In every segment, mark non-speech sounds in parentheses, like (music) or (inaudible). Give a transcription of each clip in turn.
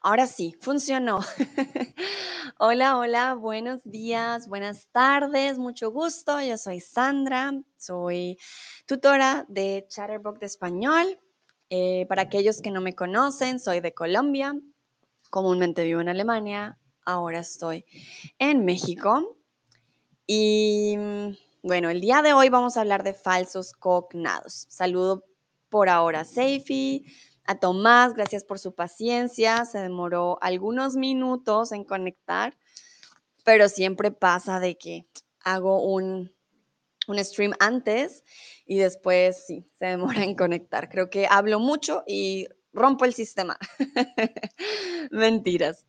Ahora sí, funcionó. (laughs) hola, hola, buenos días, buenas tardes, mucho gusto. Yo soy Sandra, soy tutora de Chatterbox de español. Eh, para aquellos que no me conocen, soy de Colombia, comúnmente vivo en Alemania, ahora estoy en México. Y bueno, el día de hoy vamos a hablar de falsos cognados. Saludo por ahora Seifi, a Tomás, gracias por su paciencia. Se demoró algunos minutos en conectar, pero siempre pasa de que hago un, un stream antes y después sí, se demora en conectar. Creo que hablo mucho y rompo el sistema. (laughs) Mentiras.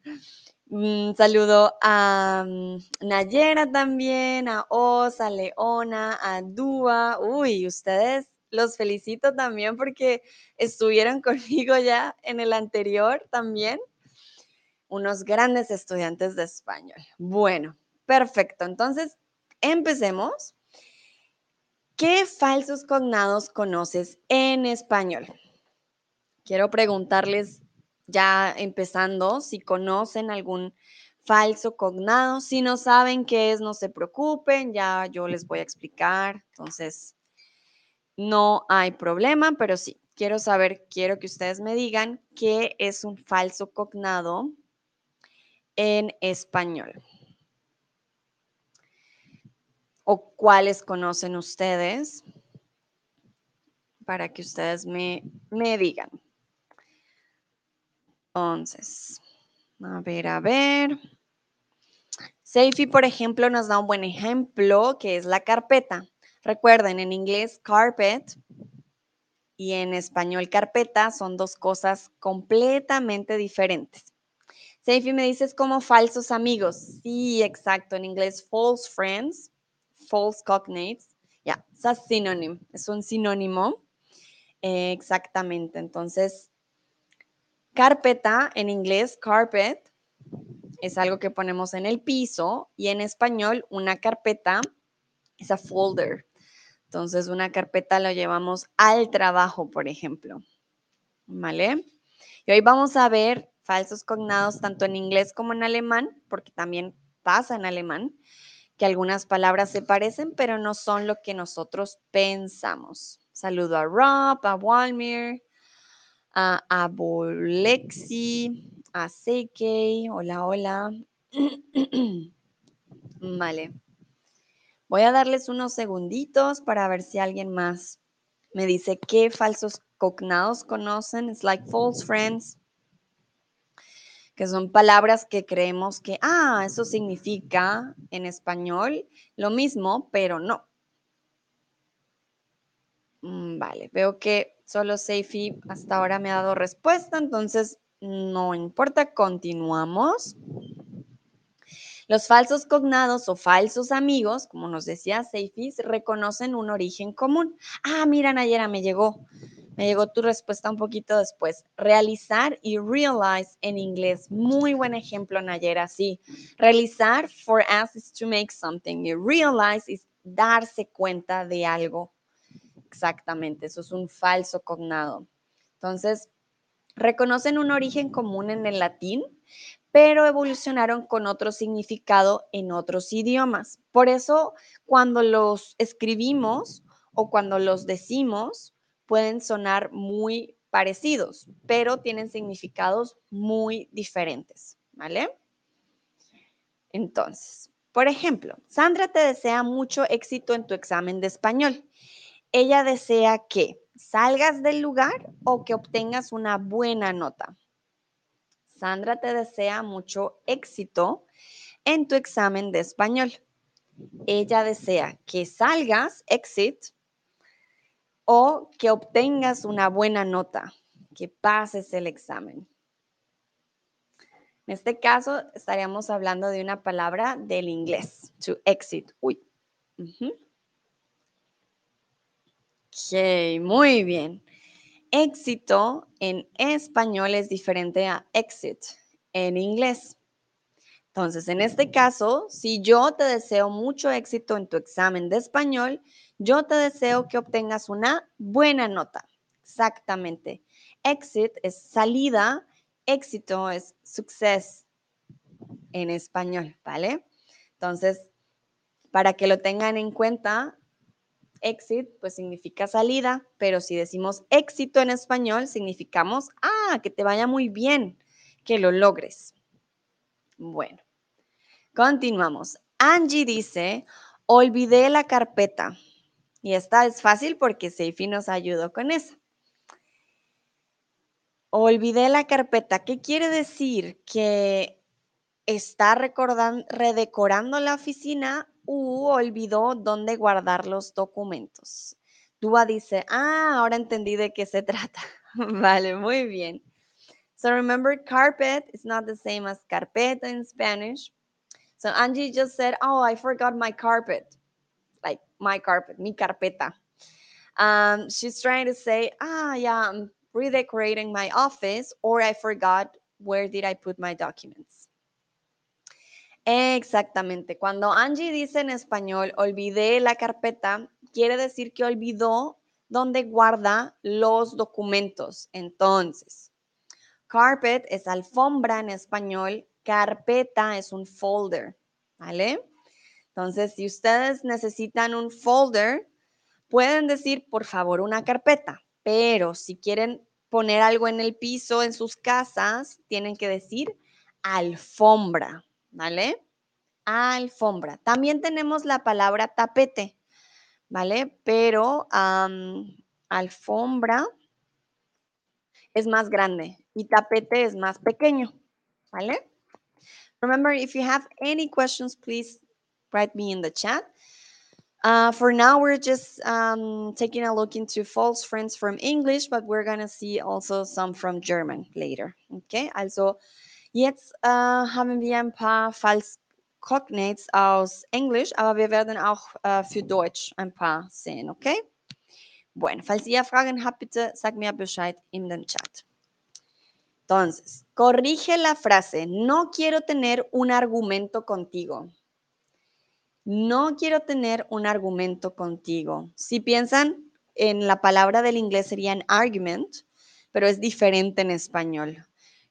Un saludo a mm, Nayera también, a Osa, a Leona, a Dúa. Uy, ustedes los felicito también porque estuvieron (laughs) conmigo ya en el anterior también. Unos grandes estudiantes de español. Bueno, perfecto. Entonces, empecemos. ¿Qué falsos cognados conoces en español? Quiero preguntarles ya empezando si conocen algún falso cognado. Si no saben qué es, no se preocupen, ya yo les voy a explicar. Entonces, no hay problema, pero sí, quiero saber, quiero que ustedes me digan qué es un falso cognado en español. ¿O cuáles conocen ustedes? Para que ustedes me, me digan. Entonces, a ver, a ver. Seifi, por ejemplo, nos da un buen ejemplo que es la carpeta. Recuerden, en inglés carpet y en español carpeta son dos cosas completamente diferentes. Seifi me dices como falsos amigos. Sí, exacto. En inglés false friends, false cognates. Ya, yeah, es sinónimo. Es un sinónimo. exactamente. Entonces, carpeta en inglés, carpet, es algo que ponemos en el piso y en español una carpeta es a folder. Entonces, una carpeta lo llevamos al trabajo, por ejemplo. ¿Vale? Y hoy vamos a ver falsos cognados tanto en inglés como en alemán, porque también pasa en alemán, que algunas palabras se parecen, pero no son lo que nosotros pensamos. Saludo a Rob, a Walmir, a Abolexi, a Seikei. Hola, hola. (clears throat) vale. Voy a darles unos segunditos para ver si alguien más me dice qué falsos cognados conocen. It's like false friends, que son palabras que creemos que, ah, eso significa en español lo mismo, pero no. Mm, vale, veo que solo Seifi hasta ahora me ha dado respuesta, entonces no importa, continuamos. Los falsos cognados o falsos amigos, como nos decía Seifis, reconocen un origen común. Ah, mira, Nayera, me llegó. Me llegó tu respuesta un poquito después. Realizar y realize en inglés. Muy buen ejemplo, Nayera, sí. Realizar for us is to make something y realize is darse cuenta de algo. Exactamente, eso es un falso cognado. Entonces, reconocen un origen común en el latín, pero evolucionaron con otro significado en otros idiomas. Por eso, cuando los escribimos o cuando los decimos, pueden sonar muy parecidos, pero tienen significados muy diferentes, ¿vale? Entonces, por ejemplo, Sandra te desea mucho éxito en tu examen de español. Ella desea que salgas del lugar o que obtengas una buena nota. Sandra te desea mucho éxito en tu examen de español. Ella desea que salgas, exit, o que obtengas una buena nota, que pases el examen. En este caso, estaríamos hablando de una palabra del inglés, to exit. Uy. Ok, muy bien. Éxito en español es diferente a exit en inglés. Entonces, en este caso, si yo te deseo mucho éxito en tu examen de español, yo te deseo que obtengas una buena nota. Exactamente. Exit es salida, éxito es success en español, ¿vale? Entonces, para que lo tengan en cuenta, exit pues significa salida, pero si decimos éxito en español, significamos, ah, que te vaya muy bien, que lo logres. Bueno, continuamos. Angie dice, olvidé la carpeta. Y esta es fácil porque Seifi nos ayudó con eso. Olvidé la carpeta. ¿Qué quiere decir? Que está redecorando la oficina u olvidó dónde guardar los documentos. Dúa dice, ah, ahora entendí de qué se (laughs) trata. vale, muy bien. So remember, carpet is not the same as carpeta in Spanish. So Angie just said, oh, I forgot my carpet. Like my carpet, mi carpeta. Um, she's trying to say, ah, yeah, I'm redecorating my office or I forgot where did I put my documents. Exactamente. Cuando Angie dice en español, olvidé la carpeta, quiere decir que olvidó dónde guarda los documentos. Entonces, carpet es alfombra en español, carpeta es un folder, ¿vale? Entonces, si ustedes necesitan un folder, pueden decir, por favor, una carpeta, pero si quieren poner algo en el piso en sus casas, tienen que decir alfombra, ¿vale? Alfombra. También tenemos la palabra tapete, ¿vale? Pero alfombra es más grande y tapete es más pequeño, ¿vale? Remember, if you have any questions, please write me in the chat. Uh, for now, we're just um, taking a look into false friends from English, but we're going to see also some from German later. Okay, also jetzt uh, haben wir ein paar False Cognates aus Englisch, aber wir werden auch uh, für Deutsch ein paar sehen, okay? Bueno, falls ihr Fragen habt, bitte sagt mir Bescheid in den Chat. Entonces, corrige la frase, no quiero tener un argumento contigo. No quiero tener un argumento contigo. Si piensan en la palabra del inglés sería argument, pero es diferente en español.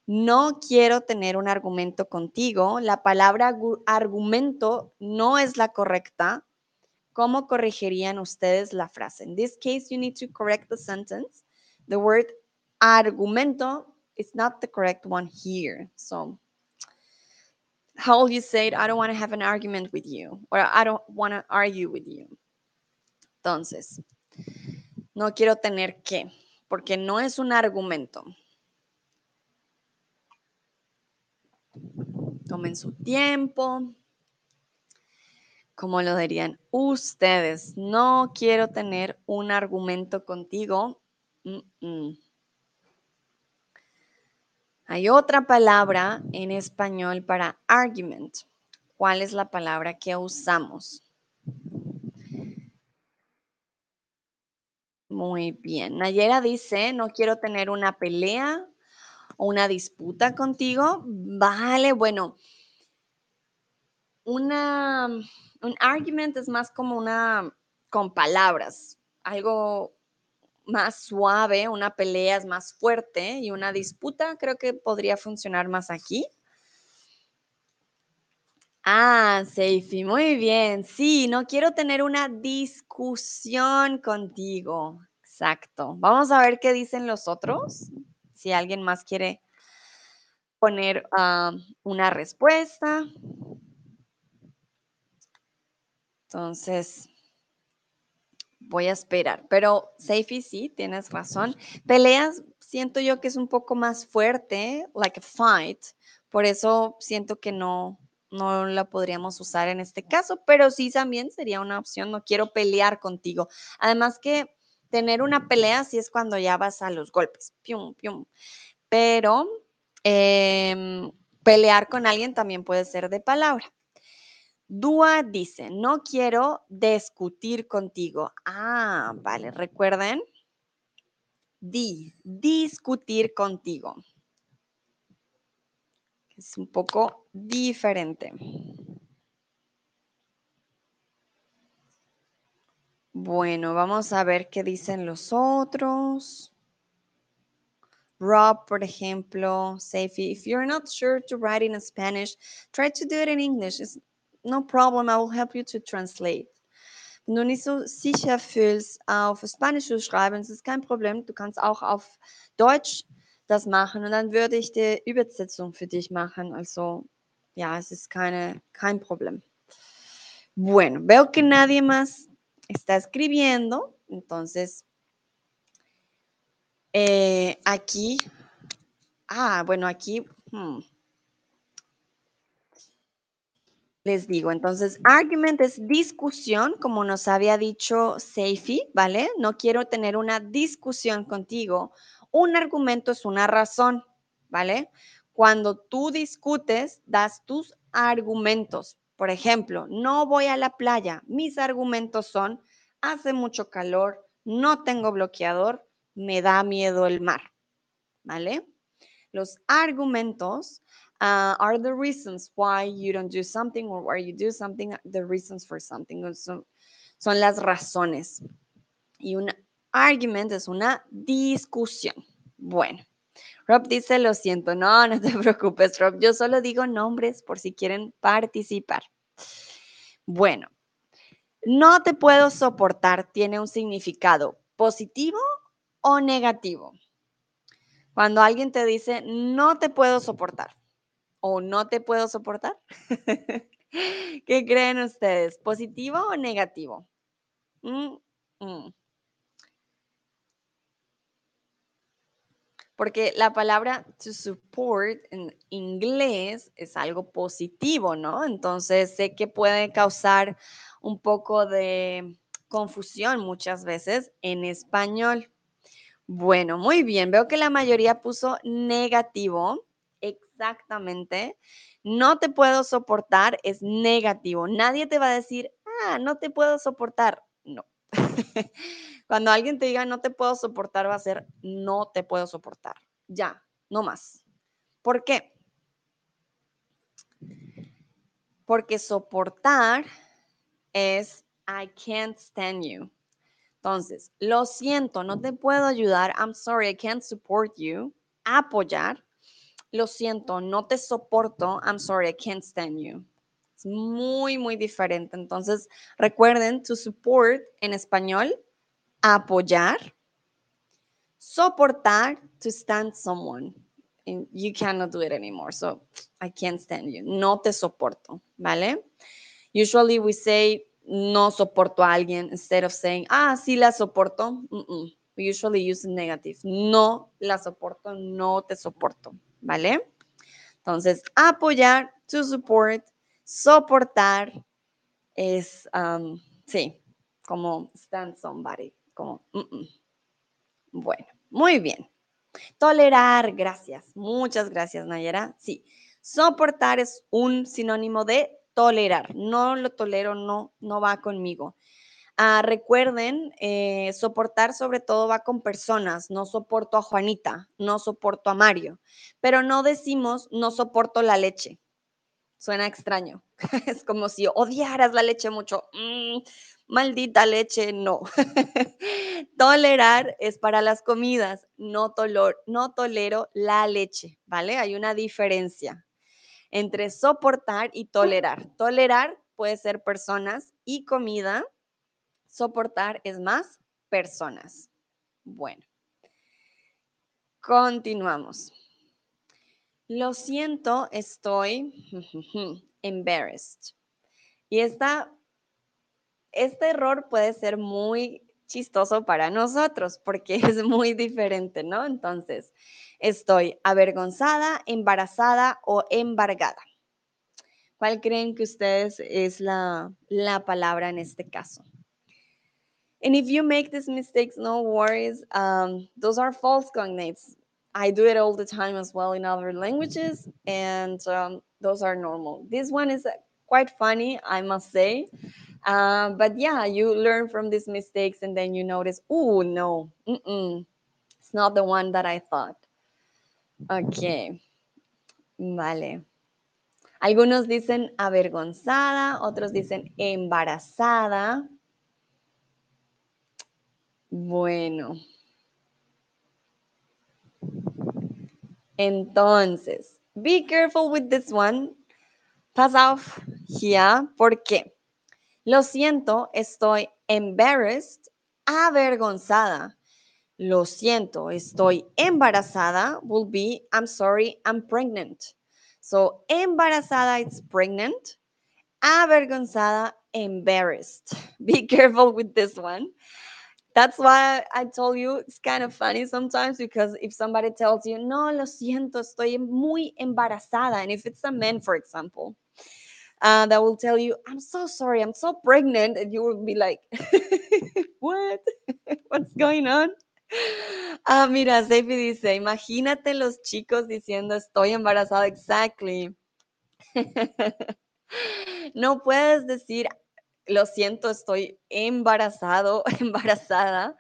No quiero tener un argumento contigo. La palabra argumento no es la correcta. ¿Cómo corregirían ustedes la frase? In this case, you need to correct the sentence. The word argumento it's not the correct one here. So how will you say it? I don't want to have an argument with you or I don't want to argue with you. Entonces, no quiero tener que, porque no es un argumento. Tomen su tiempo. Como lo dirían ustedes, no quiero tener un argumento contigo. Hay otra palabra en español para argument. ¿Cuál es la palabra que usamos? Muy bien. Nayera dice, no quiero tener una pelea o una disputa contigo. Vale, bueno. Una, un argument es más como una con palabras, algo más suave, una pelea es más fuerte y una disputa creo que podría funcionar más aquí. Ah, Seifi, muy bien. Sí, no quiero tener una discusión contigo. Exacto. Vamos a ver qué dicen los otros. Si alguien más quiere poner ah, una respuesta. Entonces, voy a esperar. Pero Seifi, sí, tienes razón. Peleas, siento yo que es un poco más fuerte, like a fight. Por eso siento que no, no la podríamos usar en este caso, pero sí también sería una opción. No quiero pelear contigo. Además que tener una pelea sí es cuando ya vas a los golpes. Pium, pium. Pero em, pelear con alguien también puede ser de palabra. Dúa dice, no quiero discutir contigo. Ah, vale, recuerden. Di, discutir contigo. Es un poco diferente. Bueno, vamos a ver qué dicen los otros. Rob, por ejemplo, Safi, if you're not sure to write in Spanish, try to do it in English. It's no problem. I will help you to translate. Wenn du nicht so sicher fühlst, auf Spanisch zu schreiben, ist kein Problem. Du kannst auch auf Deutsch das machen und dann würde ich die Übersetzung für dich machen. Also, ja, es ist keine, kein Problem. Bueno, veo que nadie más está escribiendo, entonces eh, aquí, ah, bueno, aquí, hmm, les digo, entonces, argument es discusión, como nos había dicho Seifi, ¿vale? No quiero tener una discusión contigo. Un argumento es una razón, ¿vale? Cuando tú discutes, das tus argumentos. Por ejemplo, no voy a la playa. Mis argumentos son, hace mucho calor, no tengo bloqueador, me da miedo el mar, ¿vale? Los argumentos uh, are the reasons why you don't do something or why you do something, the reasons for something. Son, son las razones. Y un argument es una discusión. Bueno, Rob dice, lo siento, no, no te (laughs) preocupes, Rob, yo solo digo nombres por si quieren participar. Bueno, no te puedo soportar tiene un significado positivo o negativo. Cuando alguien te dice, no te puedo soportar o no te puedo soportar, (laughs) ¿qué creen ustedes? ¿Positivo o negativo? Mm, mm. Porque la palabra to support en inglés es algo positivo, ¿no? Entonces sé que puede causar un poco de confusión muchas veces en español. Bueno, muy bien. Veo que la mayoría puso negativo. Exactamente. No te puedo soportar es negativo. Nadie te va a decir, ah, no te puedo soportar. No. (laughs) Cuando alguien te diga no te puedo soportar, va a ser no te puedo soportar. Ya, no más. ¿Por qué? Porque soportar es I can't stand you. Entonces, lo siento, no te puedo ayudar. I'm sorry, I can't support you. Apoyar. Lo siento, no te soporto. I'm sorry, I can't stand you. Es muy, muy diferente. Entonces, recuerden, to support en español, apoyar. Soportar, to stand someone. And you cannot do it anymore. So, I can't stand you. No te soporto, ¿vale? Usually we say no soporto a alguien instead of saying, ah, sí la soporto. We usually use negative. No la soporto, no te soporto, ¿vale? Entonces, apoyar, to support, soportar es, um, sí, como stand somebody, como, bueno, muy bien. Tolerar, gracias, muchas gracias, Nayera. Sí, soportar es un sinónimo de tolerar. No lo tolero, no, no va conmigo. Ah, recuerden, eh, soportar sobre todo va con personas. No soporto a Juanita, no soporto a Mario, pero no decimos no soporto la leche. Suena extraño. (laughs) es como si odiaras la leche mucho. Mm, maldita leche, no. (laughs) Tolerar es para las comidas. No, no tolero la leche, ¿vale? Hay una diferencia entre soportar y tolerar. Tolerar puede ser personas y comida. Soportar es más personas. Bueno, continuamos. Lo siento, estoy embarrassed. Y esta, este error puede ser muy chistoso para nosotros porque (laughs) es muy diferente, ¿no? Entonces, Estoy avergonzada, embarazada o embargada. ¿Cuál creen que ustedes es la, la palabra en este caso? And if you make these mistakes, no worries. Um, those are false cognates. I do it all the time as well in other languages, and um, those are normal. This one is quite funny, I must say. Uh, but yeah, you learn from these mistakes and then you notice, oh, no, mm -mm, it's not the one that I thought. Ok, vale. Algunos dicen avergonzada, otros dicen embarazada. Bueno. Entonces, be careful with this one. Pass off here. ¿Por qué? Lo siento, estoy embarrassed, avergonzada. Lo siento, estoy embarazada will be I'm sorry, I'm pregnant. So, embarazada it's pregnant. Avergonzada, embarrassed. (laughs) Be careful with this one. That's why I told you it's kind of funny sometimes because if somebody tells you, no, lo siento, estoy muy embarazada, and if it's a man, for example, uh, that will tell you, I'm so sorry, I'm so pregnant, and you will be like, (laughs) what? (laughs) What's going on? Ah, mira, Seifi dice, imagínate los chicos diciendo estoy embarazada, exactly. (laughs) no puedes decir, lo siento, estoy embarazado, (laughs) embarazada,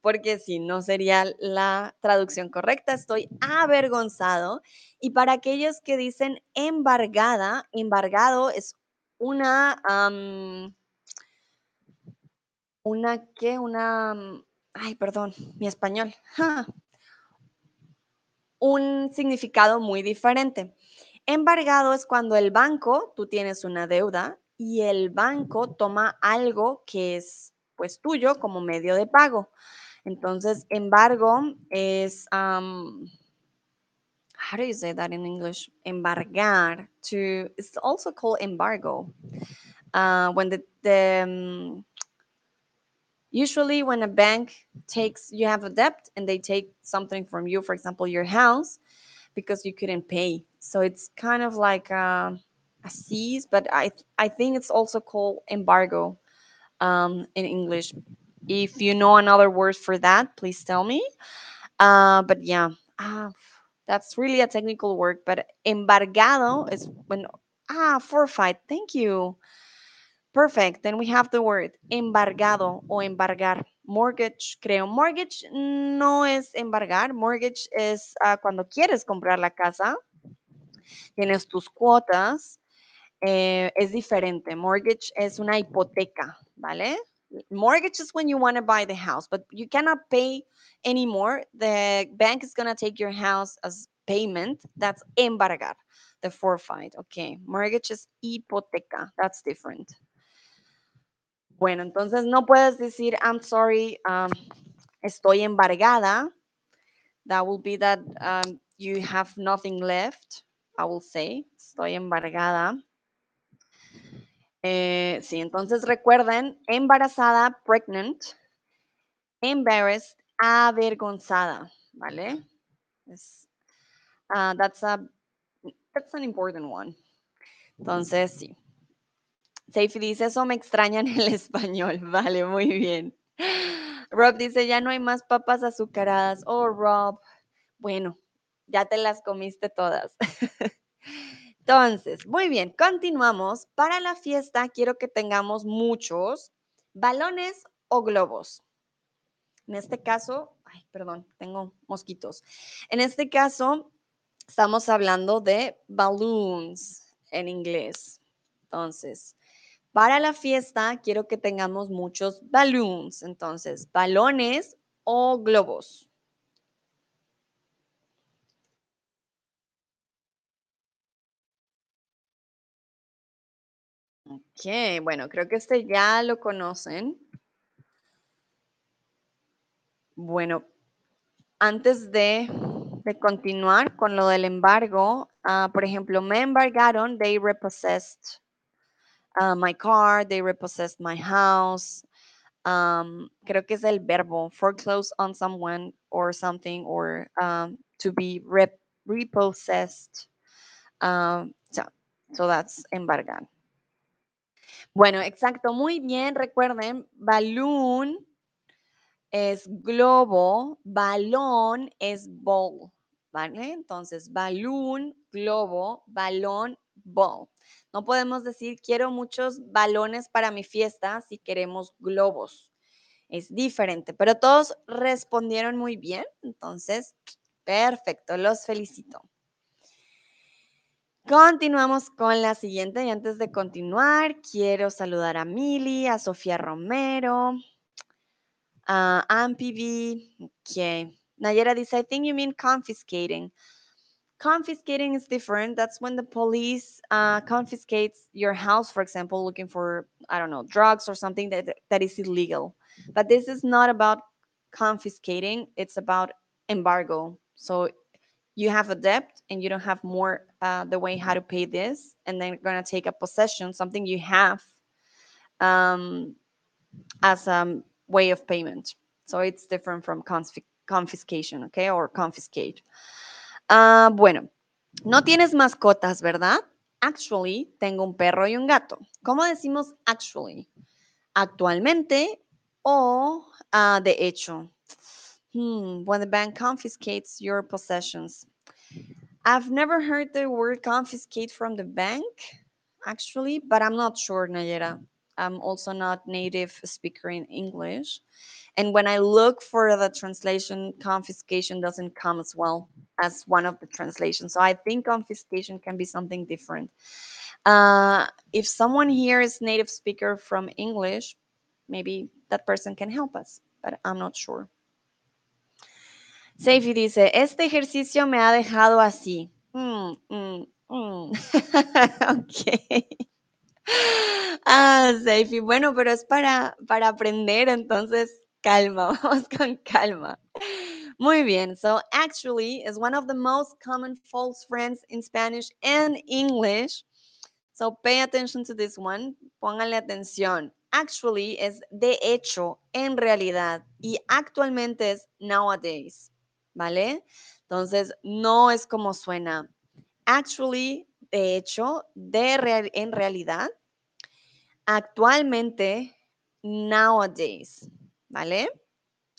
porque si no sería la traducción correcta, estoy avergonzado. Y para aquellos que dicen embargada, embargado es una, una, ¿qué? Una, ay, perdón, mi español. Un significado muy diferente. Embargado es cuando el banco, tú tienes una deuda y el banco toma algo que es pues tuyo como medio de pago. Entonces, embargo es, um, how do you say that in English? Embargar. To it's also called embargo. Uh, when the, the um, usually when a bank takes you have a debt and they take something from you, for example, your house, because you couldn't pay. So it's kind of like a, a seize, but I I think it's also called embargo um, in English. If you know another word for that, please tell me. Uh, but yeah, uh, that's really a technical word. But embargado is when ah forfeit. Thank you. Perfect. Then we have the word embargado o embargar. Mortgage, creo. Mortgage no es embargar. Mortgage es uh, cuando quieres comprar la casa, tienes tus cuotas. Eh, es diferente. Mortgage es una hipoteca, ¿vale? Mortgage is when you want to buy the house, but you cannot pay anymore. The bank is going to take your house as payment. That's embargar, the forfeit. Okay. Mortgage is hipoteca. That's different. Bueno, entonces no puedes decir, I'm sorry, um, estoy embargada. That will be that um, you have nothing left, I will say. Estoy embargada. Eh, sí, entonces recuerden, embarazada, pregnant, embarrassed, avergonzada, ¿vale? Es, uh, that's, a, that's an important one. Entonces, sí. Seifi dice, eso me extraña en el (laughs) español. Vale, muy bien. Rob dice, ya no hay más papas azucaradas. Oh, Rob. Bueno, ya te las comiste todas. (laughs) Entonces, muy bien, continuamos. Para la fiesta quiero que tengamos muchos balones o globos. En este caso, ay, perdón, tengo mosquitos. En este caso, estamos hablando de balloons en inglés. Entonces, para la fiesta quiero que tengamos muchos balloons. Entonces, balones o globos. Ok, bueno, creo que este ya lo conocen. Bueno, antes de, continuar con lo del embargo, uh, por ejemplo, me embargaron, they repossessed uh, my car, they repossessed my house. Um, creo que es el verbo, foreclose on someone or something, or um, to be rep repossessed. Um, so, so that's embargar. Bueno, exacto, muy bien. Recuerden, balloon es globo, balón es ball, ¿vale? Entonces, balloon, globo, balón, ball. No podemos decir quiero muchos balones para mi fiesta si queremos globos. Es diferente, pero todos respondieron muy bien. Entonces, perfecto, los felicito. Continuamos con la siguiente y antes de continuar, quiero saludar a Mili, a Sofía Romero, a Ampivi, que Nayera dice, I think you mean confiscating. Confiscating is different. That's when the police uh, confiscates your house, for example, looking for, I don't know, drugs or something that, that is illegal. But this is not about confiscating, it's about embargo. So you have a debt and you don't have more uh, the way how to pay this, and then to take a possession, something you have, um, as a way of payment. So it's different from confisc confiscation, okay, or confiscate. Uh, bueno, no tienes mascotas, ¿verdad? Actually, tengo un perro y un gato. ¿Cómo decimos actually? Actualmente o uh, de hecho. Hmm, when the bank confiscates your possessions. I've never heard the word confiscate from the bank, actually, but I'm not sure, Nayera. I'm also not native speaker in English. And when I look for the translation, confiscation doesn't come as well as one of the translations. So I think confiscation can be something different. Uh, if someone here is native speaker from English, maybe that person can help us, but I'm not sure. Seifi dice, este ejercicio me ha dejado así. Mm, mm, mm. (laughs) ok. (laughs) Ah, Seifi, bueno, pero es para, para aprender, entonces calma, (laughs) vamos con calma. Muy bien, so actually is one of the most common false friends in Spanish and English. So pay attention to this one, pónganle atención. Actually es de hecho, en realidad, y actualmente es nowadays, ¿vale? Entonces, no es como suena. Actually, de hecho, de real, en realidad, actualmente, nowadays, ¿vale?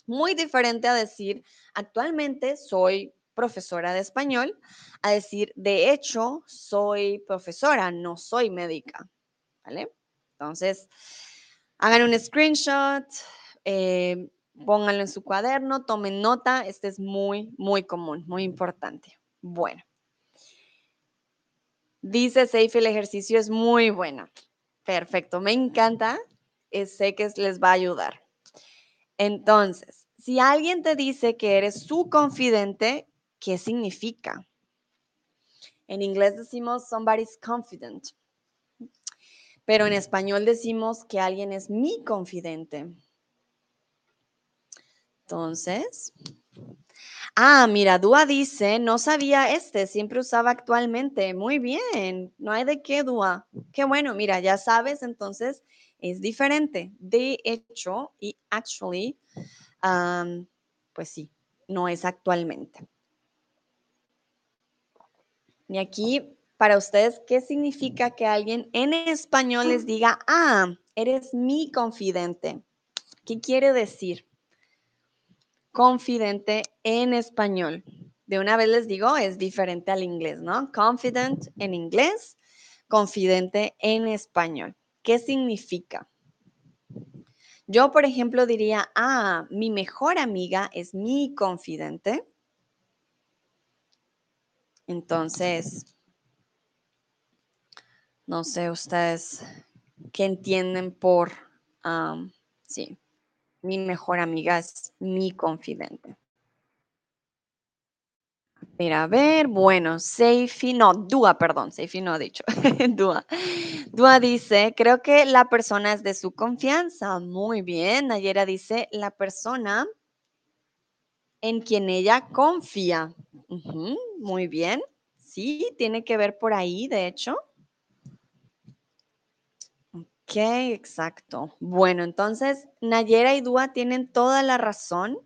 Muy diferente a decir, actualmente soy profesora de español, a decir, de hecho, soy profesora, no soy médica, ¿vale? Entonces, hagan un screenshot, eh, pónganlo en su cuaderno, tomen nota, este es muy, muy común, muy importante. Bueno. Dice Seifi, el ejercicio es muy bueno. Perfecto, me encanta. Eh, sé que les va a ayudar. Entonces, si alguien te dice que eres su confidente, ¿qué significa? En inglés decimos somebody's confident, pero en español decimos que alguien es mi confidente. Entonces, ah, mira, Dúa dice, no sabía este, siempre usaba actualmente. Muy bien, no hay de qué, Dúa. Qué bueno, mira, ya sabes, entonces es diferente. De hecho y actually, pues sí, no es actualmente. Y aquí, para ustedes, ¿qué significa que alguien en español les diga, ah, eres mi confidente? ¿Qué quiere decir? Confidente en español. De una vez les digo, es diferente al inglés, ¿no? Confident en inglés, confidente en español. ¿Qué significa? Yo, por ejemplo, diría, ah, mi mejor amiga es mi confidente. Entonces, no sé ustedes qué entienden por, sí, mi mejor amiga es mi confidente. Mira, a ver, bueno, Seifi, no, Dua, perdón, Seifi no ha dicho, (laughs) Dua. Dua dice, creo que la persona es de su confianza. Muy bien, Nayera dice, la persona en quien ella confía. muy bien, sí, tiene que ver por ahí, de hecho. Exacto. Bueno, entonces, Nayera y Dua tienen toda la razón.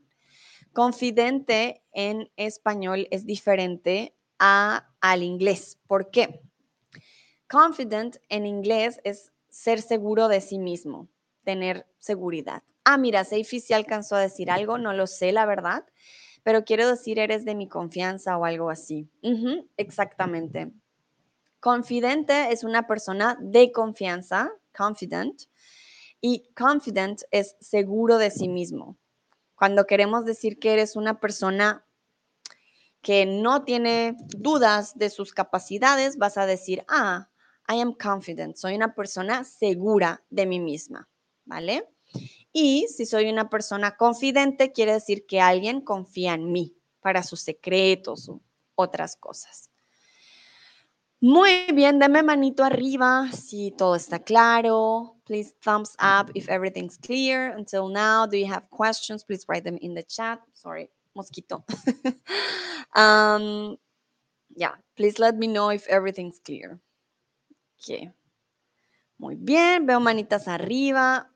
Confidente en español es diferente a, al inglés. ¿Por qué? Confident en inglés es ser seguro de sí mismo, tener seguridad. Ah, mira, Seifi sí alcanzó a decir algo, no lo sé, la verdad, pero quiero decir eres de mi confianza o algo así. exactamente. Confidente es una persona de confianza, confident, y confident es seguro de sí mismo. Cuando queremos decir que eres una persona que no tiene dudas de sus capacidades, vas a decir, ah, I am confident, soy una persona segura de mí misma, ¿vale? Y si soy una persona confidente, quiere decir que alguien confía en mí para sus secretos o otras cosas. Muy bien, deme manito arriba si todo está claro. Please thumbs up if everything's clear. Until now, do you have questions? Please write them in the chat. Sorry, mosquito. (laughs) um, yeah, please let me know if everything's clear. Okay. Muy bien, veo manitas arriba.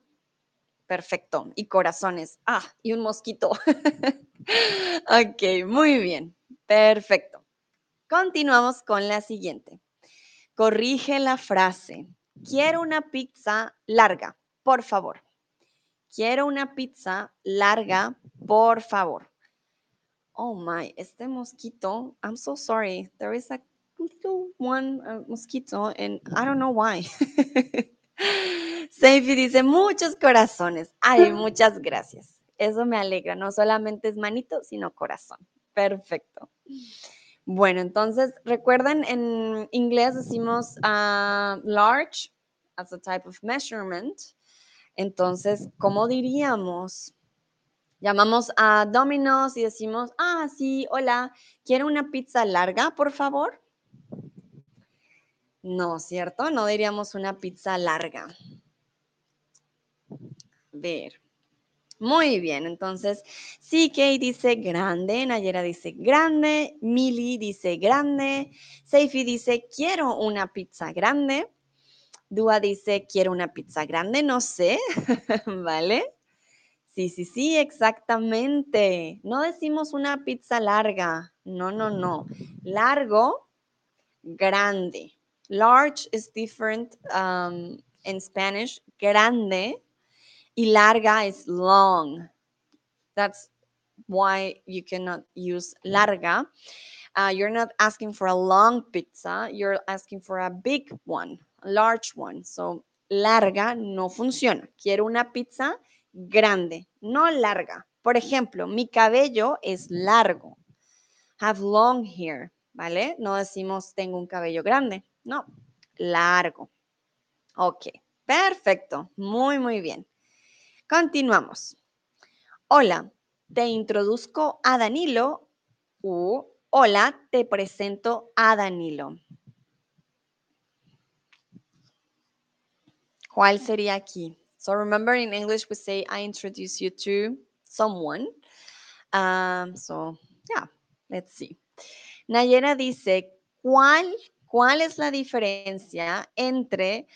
Perfecto. Y corazones. Ah, y un mosquito. (laughs) ok, muy bien. Perfecto. Continuamos con la siguiente. Corrige la frase. Quiero una pizza larga, por favor. Quiero una pizza larga, por favor. Oh my, este mosquito, I'm so sorry. There is a little one mosquito and I don't know why. (laughs) Seifi dice muchos corazones. Ay, (laughs) muchas gracias. Eso me alegra. No solamente es manito, sino corazón. Perfecto. Bueno, entonces, recuerden, en inglés decimos uh, large as a type of measurement. Entonces, ¿cómo diríamos? Llamamos a Domino's y decimos, ah, sí, hola, ¿quiere una pizza larga, por favor? No, ¿cierto? No diríamos una pizza larga. A ver. Muy bien, entonces CK dice grande, Nayera dice grande, Mili dice grande, Seifi dice quiero una pizza grande, Dua dice quiero una pizza grande, no sé, (laughs) ¿vale? Sí, sí, sí, exactamente. No decimos una pizza larga, no, no, no. Largo, grande. Large is different um, in Spanish. Grande y larga is long. That's why you cannot use larga. Uh, you're not asking for a long pizza, you're asking for a big one, a large one. So, larga no funciona. Quiero una pizza grande, no larga. Por ejemplo, mi cabello es largo. Have long hair, ¿vale? No decimos tengo un cabello grande, no, largo. Ok, perfecto, muy, muy bien. Continuamos. Hola, te introduzco a Danilo u hola, te presento a Danilo. ¿Cuál sería aquí? So remember in English we say I introduce you to someone. Um, so yeah, let's see. Nayera dice, ¿cuál, ¿cuál es la diferencia entre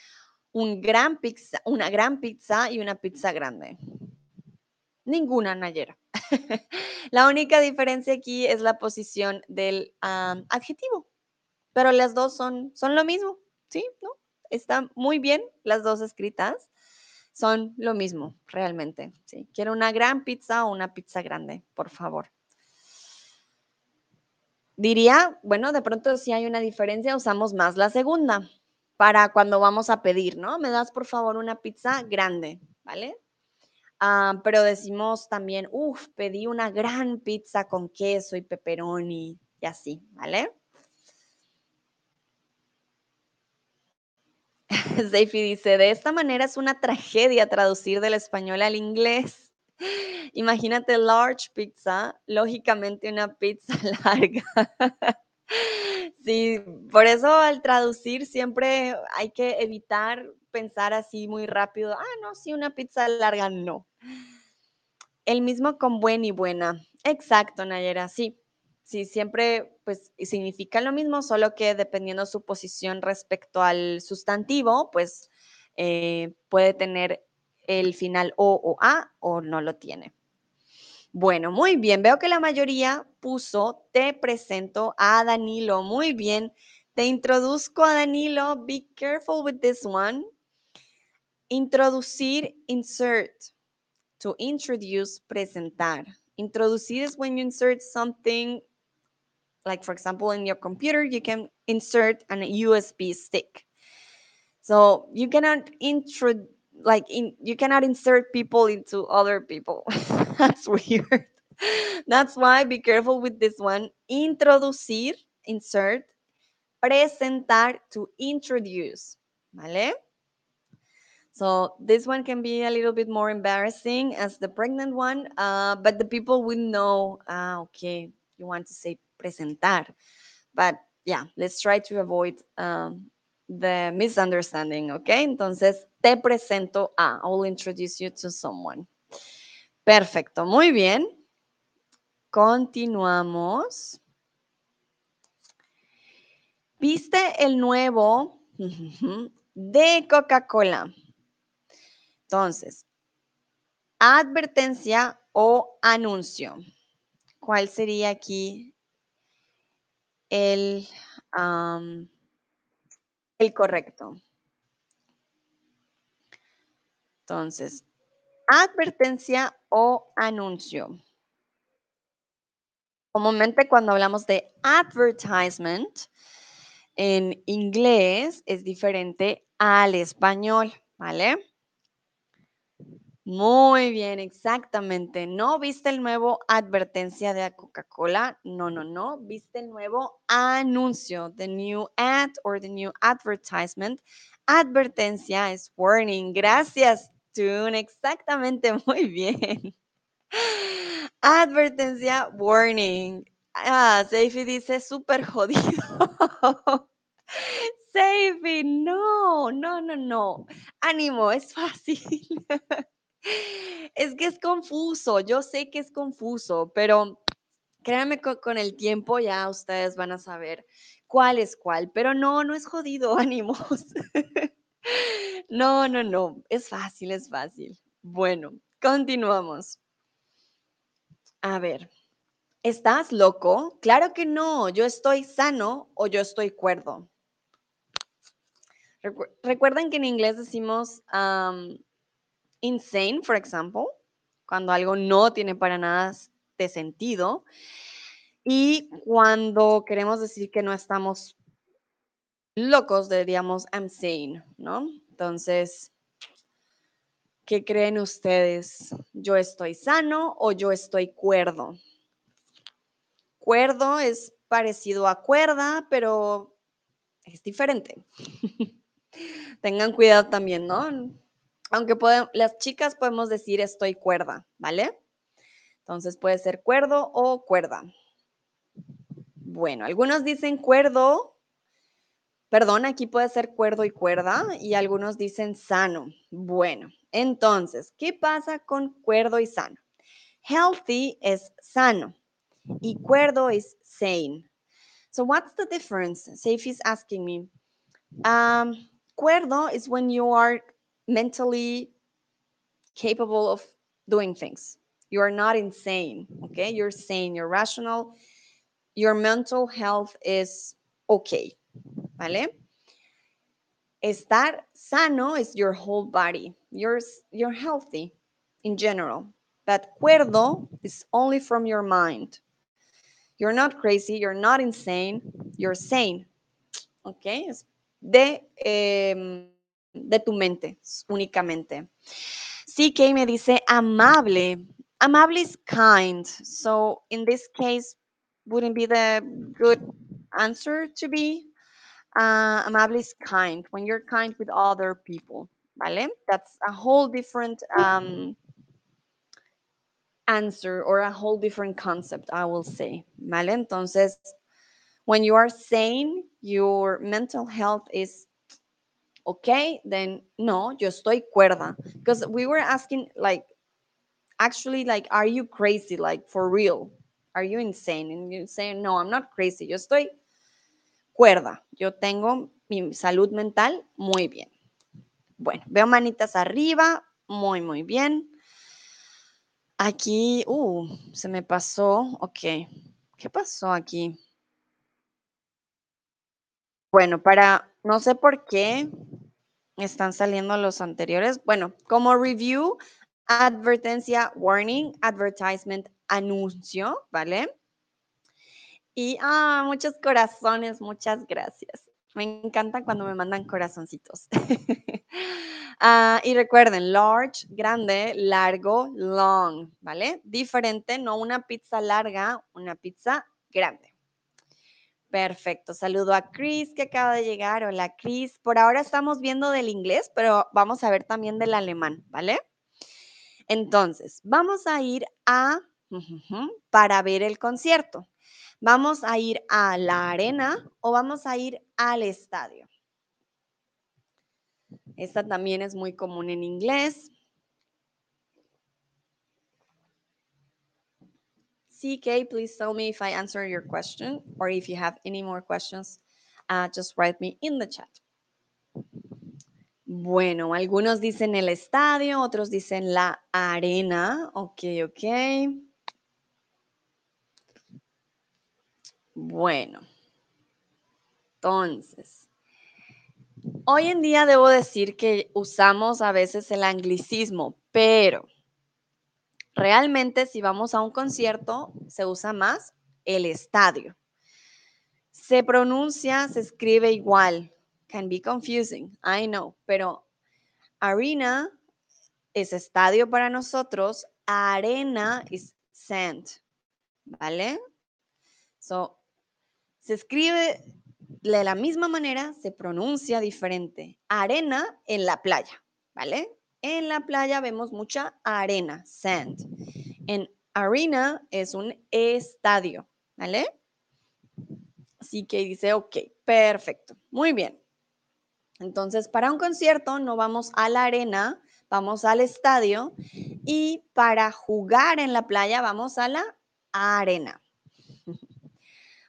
un gran pizza, una gran pizza y una pizza grande. Ninguna, Nayera. (laughs) la única diferencia aquí es la posición del adjetivo, pero las dos son, son lo mismo, ¿sí? ¿No? Está muy bien las dos escritas, son lo mismo realmente, ¿sí? Quiero una gran pizza o una pizza grande, por favor. Diría, bueno, de pronto si hay una diferencia, usamos más la segunda, para cuando vamos a pedir, ¿no? Me das por favor una pizza grande, ¿vale? Ah, pero decimos también, uff, pedí una gran pizza con queso y pepperoni y así, ¿vale? (laughs) Seifi dice, de esta manera es una tragedia traducir del español al inglés. (laughs) Imagínate large pizza, lógicamente una pizza (laughs) larga. Sí, por eso al traducir siempre hay que evitar pensar así muy rápido, ah, no, sí, una pizza larga, no. El mismo con buen y buena. Exacto, Nayera, sí. Sí, siempre pues significa lo mismo, solo que dependiendo su posición respecto al sustantivo, pues eh, puede tener el final o o a o no lo tiene. Bueno, muy bien. Veo que la mayoría puso, te presento a Danilo. Muy bien. Te introduzco a Danilo. Be careful with this one. Introducir, insert. To introduce, presentar. Introducir is when you insert something, like for example, in your computer, you can insert an USB stick. So you cannot intro like in, you cannot insert people into other people. (laughs) (laughs) That's weird. That's why be careful with this one. Introducir, insert, presentar, to introduce. ¿Vale? So this one can be a little bit more embarrassing as the pregnant one, uh, but the people will know, ah, okay, you want to say presentar. But yeah, let's try to avoid um, the misunderstanding, okay? Entonces, te presento a, I will introduce you to someone. Perfecto, muy bien. Continuamos. ¿Viste el nuevo de Coca-Cola? Entonces, advertencia o anuncio. ¿Cuál sería aquí el, el correcto? Entonces, advertencia o anuncio. Comúnmente cuando hablamos de advertisement, en inglés es diferente al español, ¿vale? Muy bien, exactamente. ¿No viste el nuevo advertencia de Coca-Cola? No, no, no. ¿Viste el nuevo anuncio? The new ad or the new advertisement. Advertencia es warning. Gracias, Exactamente, (laughs) muy bien. Advertencia, warning. Ah, Seifi dice súper jodido. (laughs) Seifi, no, no, no, no. Ánimo, es fácil. (laughs) Es que es confuso, yo sé que es confuso, pero créanme que con el tiempo ya ustedes van a saber cuál es cuál, pero no, no es jodido, ánimos. No, no, no, es fácil, es fácil. Bueno, continuamos. A ver, ¿estás loco? Claro que no, yo estoy sano o yo estoy cuerdo. Recuerden que en inglés decimos insane, for example, cuando algo no tiene para nada de sentido. Y cuando queremos decir que no estamos locos, diríamos I'm sane, ¿no? Entonces, ¿qué creen ustedes? ¿Yo estoy sano o yo estoy cuerdo? Cuerdo es parecido a cuerda, pero es diferente. (laughs) Tengan cuidado también, ¿no? aunque las chicas podemos decir estoy cuerda, ¿vale? Entonces puede ser cuerdo o cuerda. Bueno, algunos dicen cuerdo, perdón, aquí puede ser cuerdo y cuerda, y algunos dicen sano. Bueno, entonces, ¿qué pasa con cuerdo y sano? Healthy es sano y cuerdo es sane. So what's the difference? is asking me. Um, cuerdo is when you are mentally capable of doing things. You are not insane, okay? You're sane, you're rational. Your mental health is okay, ¿vale? Estar sano is your whole body. You're, you're healthy in general. But cuerdo is only from your mind. You're not crazy, you're not insane, you're sane. Okay? De eh, de tu mente únicamente. CK me dice amable. Amable is kind. So in this case, wouldn't be the good answer to be. Uh, amable is kind. When you're kind with other people, ¿vale? That's a whole different um, answer or a whole different concept, I will say, ¿vale? Entonces, when you are sane, your mental health is okay, then no, yo estoy cuerda. Because we were asking, like, actually, like, are you crazy? Like, for real? Are you insane? And you say, no, I'm not crazy. Yo estoy cuerda. Yo tengo mi salud mental muy bien. Bueno, veo manitas arriba. Muy, muy bien. Aquí, uh, se me pasó. Ok. ¿Qué pasó aquí? Bueno, para, no sé por qué están saliendo los anteriores. Bueno, como review, advertencia, warning, advertisement, anuncio, ¿vale? Y, ah, muchos corazones, muchas gracias. Me encanta cuando me mandan corazoncitos. (laughs) Ah, y recuerden, large, grande, largo, long, ¿vale? Diferente, no una pizza larga, una pizza grande. Perfecto. Saludo a Chris que acaba de llegar. Hola, Chris. Por ahora estamos viendo del inglés, pero vamos a ver también del alemán, ¿vale? Entonces, vamos a ir a para ver el concierto. ¿Vamos a ir a la arena o vamos a ir al estadio? Esta también es muy común en inglés. CK, please tell me if I answer your question or if you have any more questions, uh, just write me in the chat. Bueno, algunos dicen el estadio, otros dicen la arena. Ok, ok. Bueno, entonces, hoy en día debo decir que usamos a veces el anglicismo, pero realmente si vamos a un concierto se usa más el estadio. Se pronuncia, se escribe igual. Can be confusing, I know, pero arena es estadio para nosotros, arena es sand, ¿vale? So, se escribe de la misma manera, se pronuncia diferente. Arena en la playa, ¿vale? En la playa vemos mucha arena, sand. En arena es un estadio, ¿vale? Así que dice, ok, perfecto, muy bien. Entonces, para un concierto no vamos a la arena, vamos al estadio y para jugar en la playa vamos a la arena.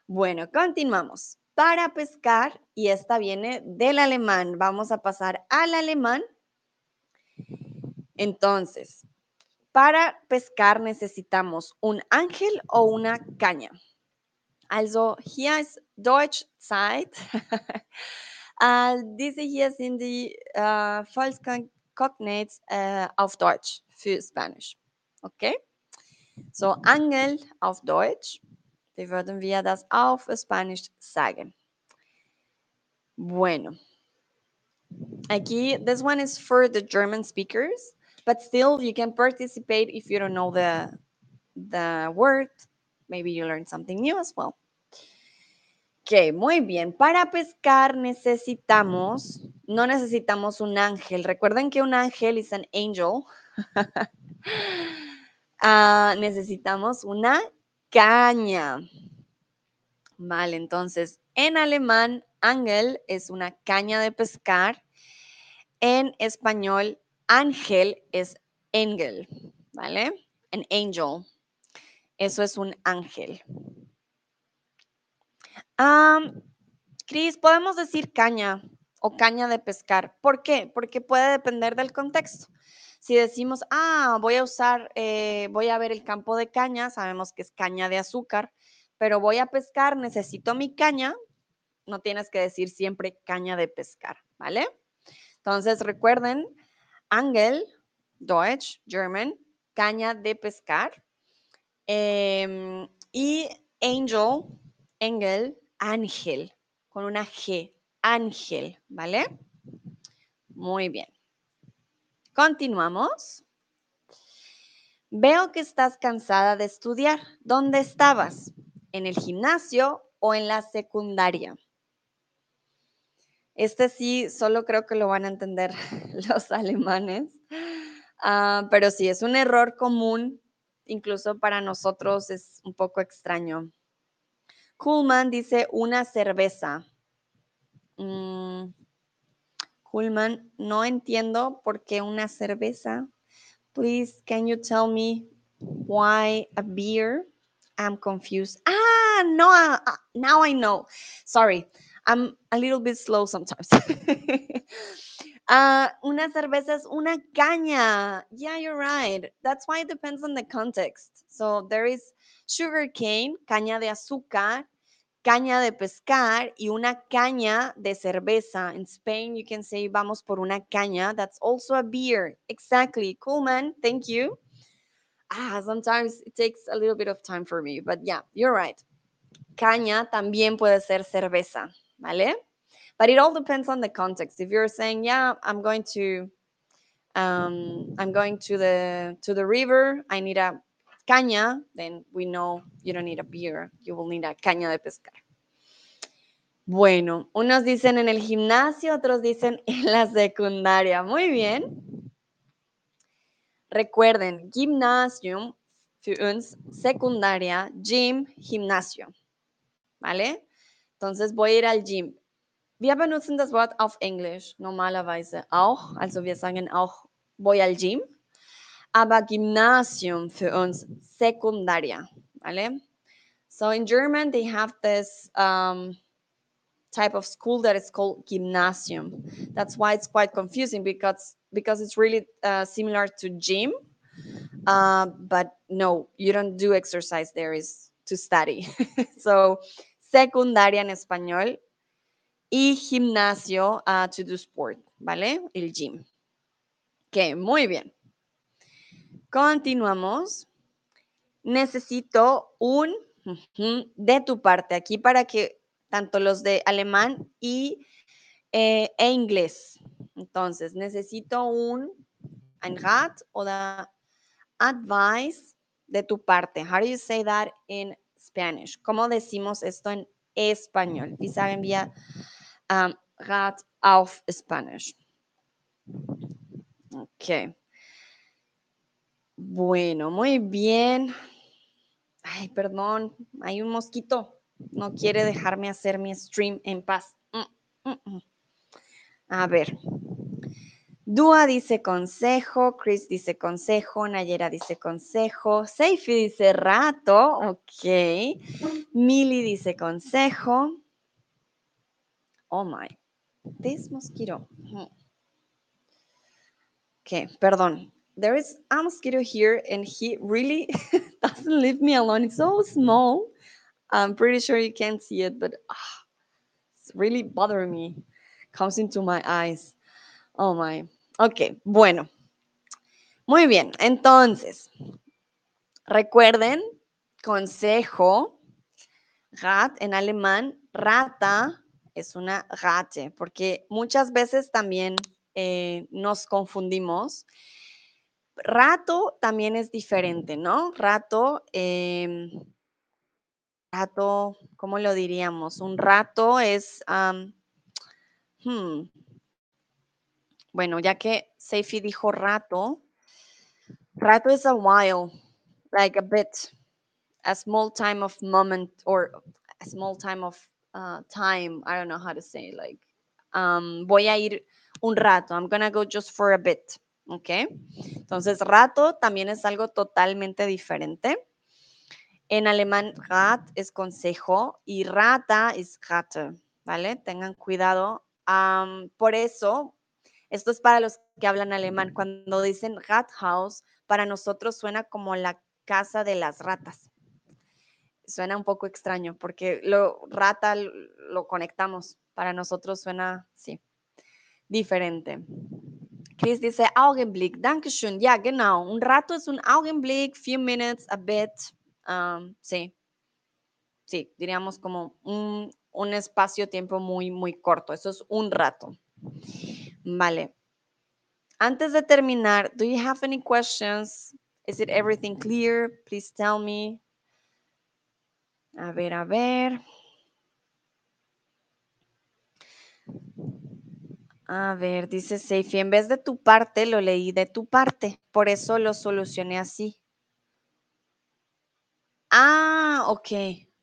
Bueno, continuamos. Para pescar, y esta viene del alemán, vamos a pasar al alemán. Entonces, para pescar necesitamos un ángel o una caña. Also, hier ist Deutsch Zeit. uh, (laughs) diese hier sind die uh, Volkscognates uh, auf Deutsch für Spanisch. Okay? So, Angel auf Deutsch Wie würden wir das auf Spanish sagen? Bueno. Aquí, this one is for the German speakers, but still you can participate if you don't know the, the word. Maybe you learn something new as well. Ok, muy bien. Para pescar necesitamos, no necesitamos un ángel. Recuerden que un ángel es an angel. uh, (laughs) necesitamos una caña. Vale, entonces en alemán, Angel es una caña de pescar. En español, ángel es Engel, ¿vale? An angel. Eso es un ángel. Cris, podemos decir caña o caña de pescar. ¿Por qué? Porque puede depender del contexto. Si decimos, ah, voy a usar, eh, voy a ver el campo de caña, sabemos que es caña de azúcar, pero voy a pescar, necesito mi caña, no tienes que decir siempre caña de pescar, ¿vale? Entonces recuerden, Angel, Deutsch, German, caña de pescar. Em, y angel, Engel, ángel, con una G, ángel, ¿vale? Muy bien. Continuamos. Veo que estás cansada de estudiar. ¿Dónde estabas? ¿En el gimnasio o en la secundaria? Este sí, solo creo que lo van a entender (laughs) los alemanes, ah, pero sí, es un error común, incluso para nosotros es un poco extraño. Kuhlman dice una cerveza. Mm, Pullman, no entiendo por qué una cerveza. Please, can you tell me why a beer? I'm confused. Ah, no, uh, now I know. Sorry, I'm a little bit slow sometimes. uh, (laughs) una cerveza es una caña. Yeah, you're right. That's why it depends on the context. So there is sugar cane, caña de azúcar, caña de pescar y una caña de cerveza. In Spain, you can say vamos por una caña. That's also a beer. Exactly. Cool, man. Thank you. Ah, sometimes it takes a little bit of time for me, but yeah, you're right. Caña también puede ser cerveza, ¿vale? But it all depends on the context. If you're saying, yeah, I'm going to um, I'm going to the to the river, I need a caña, then we know you don't need a beer, you will need a caña de pescar. Bueno, unos dicen en el gimnasio, otros dicen (laughs) en la secundaria. Muy bien. Recuerden, Gymnasium für uns, secundaria, Gym, Gimnasio. ¿Vale? Entonces voy a ir al Gym. Wir benutzen das Wort auf Englisch normalerweise auch. Also wir sagen auch, voy al Gym. Aber Gymnasium für uns, secundaria. ¿Vale? So in German, they have this um, type of school that is called gymnasium. That's why it's quite confusing because because it's really uh, similar to gym, uh, but no, you don't do exercise there. Is to study. (laughs) so secundaria en español y gimnasio uh, to do sport, ¿vale? El gym. Ok, muy bien. Continuamos. Necesito un de tu parte aquí para que tanto los de alemán y eh, e inglés. Entonces, necesito un ein Rat o advice de tu parte. How do you say that in Spanish? ¿Cómo decimos esto en español? Sagen wir um, Rat auf Spanish? Ok. Bueno, muy bien. Ay, perdón, hay un mosquito. No quiere dejarme hacer mi stream en paz. Mm, mm, mm. A ver. Dua dice consejo, Chris dice consejo, Nayera dice consejo, Seifi dice rato, ok. Mili dice consejo. Oh my, this mosquito. Ok, perdón. There is a mosquito here and he really (laughs) doesn't leave me alone. It's so small. I'm pretty sure you can't see it, but ah, it's really bothering me. Comes into my eyes. Oh my. Ok, bueno. Muy bien. Entonces, recuerden, consejo, rat en alemán, rata es una rate, porque muchas veces también eh, nos confundimos. Rato también es diferente, ¿no? Rato, eh, rato, ¿cómo lo diríamos? Un rato es, hmm, bueno, ya que Seifi dijo rato, rato is a while, like a bit, a small time of moment or a small time of uh, time. I don't know how to say, like, um, voy a ir un rato. I'm gonna go just for a bit. ¿Ok? Entonces, rato también es algo totalmente diferente. En alemán, rat es consejo y rata es Ratte, ¿vale? Tengan cuidado. por eso, esto es para los que hablan alemán. Cuando dicen Rathaus, para nosotros suena como la casa de las ratas. Suena un poco extraño porque lo rata lo conectamos. Para nosotros suena, sí, diferente. Chris dice Augenblick, Dankeschön. Ja, genau. Un rato es un Augenblick, few minutes, a bit. sí, sí, diríamos como un, un espacio-tiempo muy, muy corto. Eso es un rato. Vale. Antes de terminar, do you have any questions? Is it everything clear? Please tell me. A ver, a ver. A ver, dice Seifi, en vez de tu parte, lo leí de tu parte, por eso lo solucioné así. Ah, ok,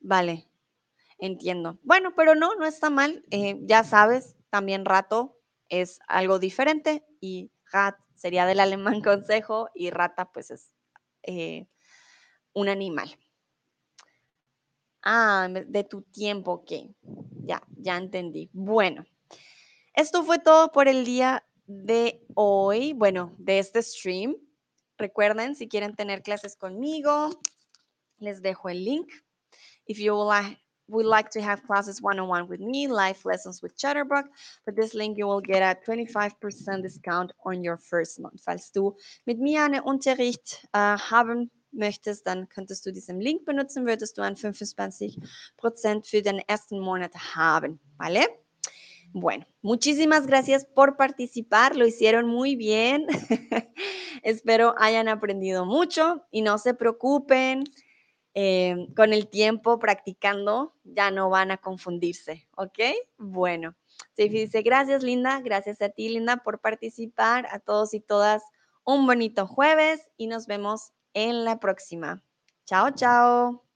vale, entiendo. Bueno, pero no, no está mal. Eh, ya sabes, también rato es algo diferente y rat sería del alemán (laughs) consejo y rata pues es eh, un animal. Ah, de tu tiempo, ok. Ya, ya entendí. Bueno. Esto fue todo por el día de hoy, bueno, de este stream. Recuerden, si quieren tener clases conmigo, les dejo el link. If you would like, to have classes one-on-one with me, live lessons with Chatterbug, for this link you will get a 25% discount on your first month. Falls du mit mir einen Unterricht uh, haben möchtest, dann könntest du diesen Link benutzen, würdest du einen 25% für den ersten Monat haben, ¿vale? Bueno, muchísimas gracias por participar, lo hicieron muy bien. (laughs) Espero hayan aprendido mucho y no se preocupen. eh, con el tiempo practicando ya no van a confundirse, ¿ok? Bueno, Seifi dice, gracias Linda, gracias a ti Linda por participar, a todos y todas un bonito jueves y nos vemos en la próxima. Chao, chao.